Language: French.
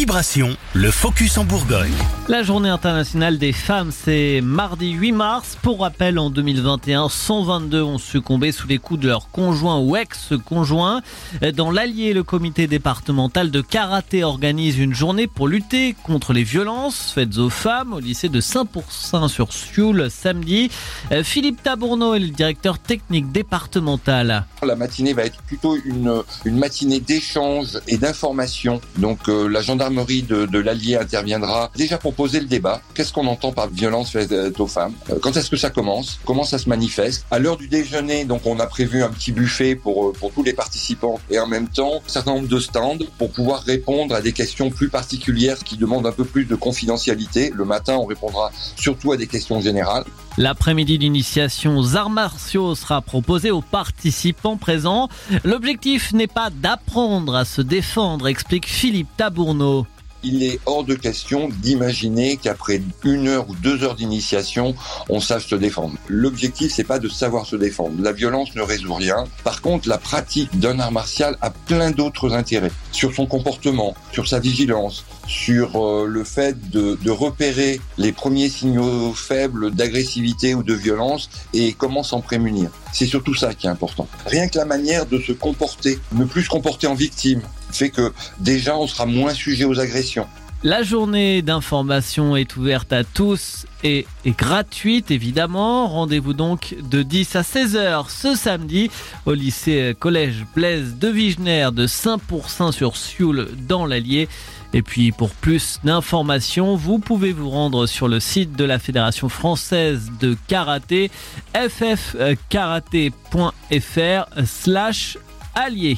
Vibration, le focus en Bourgogne. La journée internationale des femmes, c'est mardi 8 mars. Pour rappel, en 2021, 122 ont succombé sous les coups de leur conjoint ou ex-conjoint. Dans l'Allier, le comité départemental de karaté organise une journée pour lutter contre les violences faites aux femmes au lycée de Saint-Pourçain sur Sioule samedi. Philippe Tabourneau est le directeur technique départemental. La matinée va être plutôt une, une matinée d'échange et d'information. Donc euh, la gendarmerie de, de l'Allier interviendra déjà pour poser le débat. Qu'est-ce qu'on entend par violence faite aux femmes? Euh, Quand est-ce que ça commence? Comment ça se manifeste? À l'heure du déjeuner, donc on a prévu un petit buffet pour, euh, pour tous les participants et en même temps un certain nombre de stands pour pouvoir répondre à des questions plus particulières qui demandent un peu plus de confidentialité. Le matin, on répondra surtout à des questions générales. L'après-midi d'initiation aux arts martiaux sera proposé aux participants présents. L'objectif n'est pas d'apprendre à se défendre, explique Philippe Tabourneau. Il est hors de question d'imaginer qu'après une heure ou deux heures d'initiation, on sache se défendre. L'objectif, c'est pas de savoir se défendre. La violence ne résout rien. Par contre, la pratique d'un art martial a plein d'autres intérêts. Sur son comportement, sur sa vigilance, sur euh, le fait de, de repérer les premiers signaux faibles d'agressivité ou de violence et comment s'en prémunir. C'est surtout ça qui est important. Rien que la manière de se comporter, ne plus se comporter en victime, fait que déjà on sera moins sujet aux agressions. La journée d'information est ouverte à tous et est gratuite évidemment. Rendez-vous donc de 10 à 16 heures ce samedi au lycée collège Blaise de Vigenère de Saint-Pourçain sur Sioule dans l'Allier. Et puis pour plus d'informations, vous pouvez vous rendre sur le site de la Fédération française de karaté ffkaraté.fr slash allié.